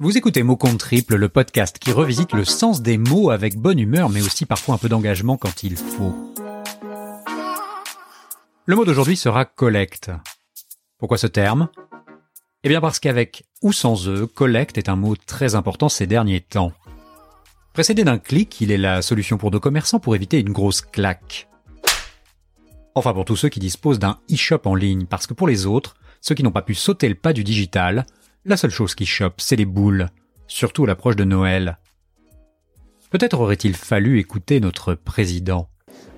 Vous écoutez Mot Compte Triple, le podcast qui revisite le sens des mots avec bonne humeur, mais aussi parfois un peu d'engagement quand il faut. Le mot d'aujourd'hui sera collecte. Pourquoi ce terme? Eh bien parce qu'avec ou sans eux, collecte est un mot très important ces derniers temps. Précédé d'un clic, il est la solution pour nos commerçants pour éviter une grosse claque. Enfin pour tous ceux qui disposent d'un e-shop en ligne, parce que pour les autres, ceux qui n'ont pas pu sauter le pas du digital, la seule chose qui chope, c'est les boules, surtout à l'approche de Noël. Peut-être aurait-il fallu écouter notre président.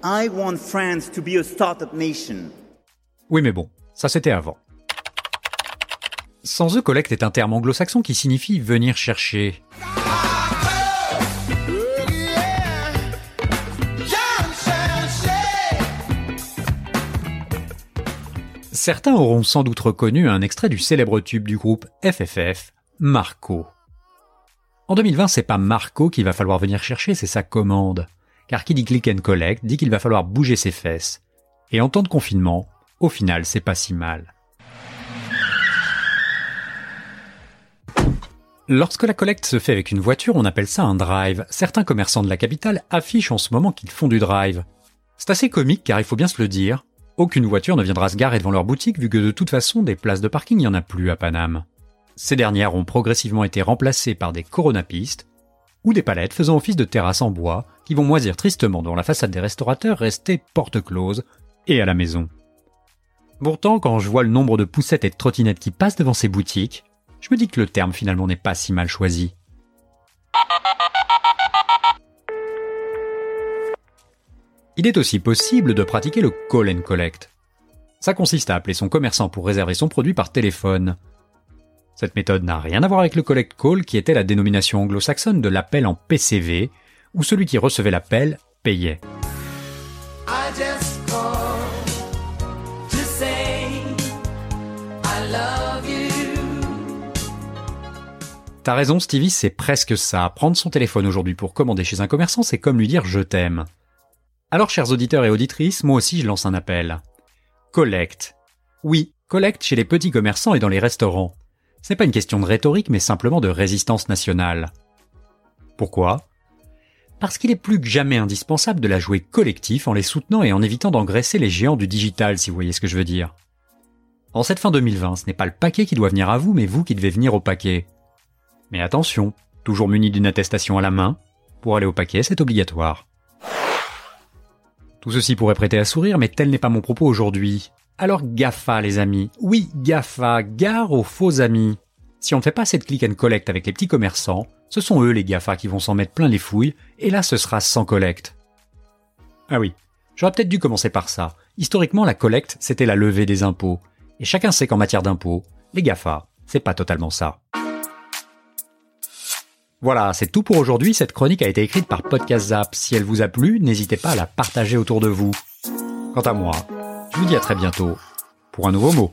I want France to be a startup nation. Oui mais bon, ça c'était avant. Sans eux, collecte est un terme anglo-saxon qui signifie venir chercher. Certains auront sans doute reconnu un extrait du célèbre tube du groupe FFF, Marco. En 2020, c'est pas Marco qu'il va falloir venir chercher, c'est sa commande. Car qui dit click and collect dit qu'il va falloir bouger ses fesses. Et en temps de confinement, au final, c'est pas si mal. Lorsque la collecte se fait avec une voiture, on appelle ça un drive. Certains commerçants de la capitale affichent en ce moment qu'ils font du drive. C'est assez comique car il faut bien se le dire, aucune voiture ne viendra se garer devant leur boutique vu que de toute façon des places de parking n'y en a plus à Paname. Ces dernières ont progressivement été remplacées par des coronapistes ou des palettes faisant office de terrasses en bois qui vont moisir tristement devant la façade des restaurateurs restés porte close et à la maison. Pourtant, quand je vois le nombre de poussettes et de trottinettes qui passent devant ces boutiques, je me dis que le terme finalement n'est pas si mal choisi. Il est aussi possible de pratiquer le call and collect. Ça consiste à appeler son commerçant pour réserver son produit par téléphone. Cette méthode n'a rien à voir avec le collect call qui était la dénomination anglo-saxonne de l'appel en PCV, où celui qui recevait l'appel payait. T'as raison Stevie, c'est presque ça. Prendre son téléphone aujourd'hui pour commander chez un commerçant, c'est comme lui dire je t'aime. Alors, chers auditeurs et auditrices, moi aussi je lance un appel. Collecte. Oui, collecte chez les petits commerçants et dans les restaurants. Ce n'est pas une question de rhétorique, mais simplement de résistance nationale. Pourquoi? Parce qu'il est plus que jamais indispensable de la jouer collectif en les soutenant et en évitant d'engraisser les géants du digital, si vous voyez ce que je veux dire. En cette fin 2020, ce n'est pas le paquet qui doit venir à vous, mais vous qui devez venir au paquet. Mais attention, toujours muni d'une attestation à la main, pour aller au paquet, c'est obligatoire. Tout ceci pourrait prêter à sourire, mais tel n'est pas mon propos aujourd'hui. Alors GAFA les amis. Oui, GAFA, gare aux faux amis. Si on ne fait pas cette click and collect avec les petits commerçants, ce sont eux les GAFA qui vont s'en mettre plein les fouilles, et là ce sera sans collecte. Ah oui, j'aurais peut-être dû commencer par ça. Historiquement, la collecte, c'était la levée des impôts. Et chacun sait qu'en matière d'impôts, les GAFA, c'est pas totalement ça. Voilà, c'est tout pour aujourd'hui. Cette chronique a été écrite par Podcast Zap. Si elle vous a plu, n'hésitez pas à la partager autour de vous. Quant à moi, je vous dis à très bientôt pour un nouveau mot.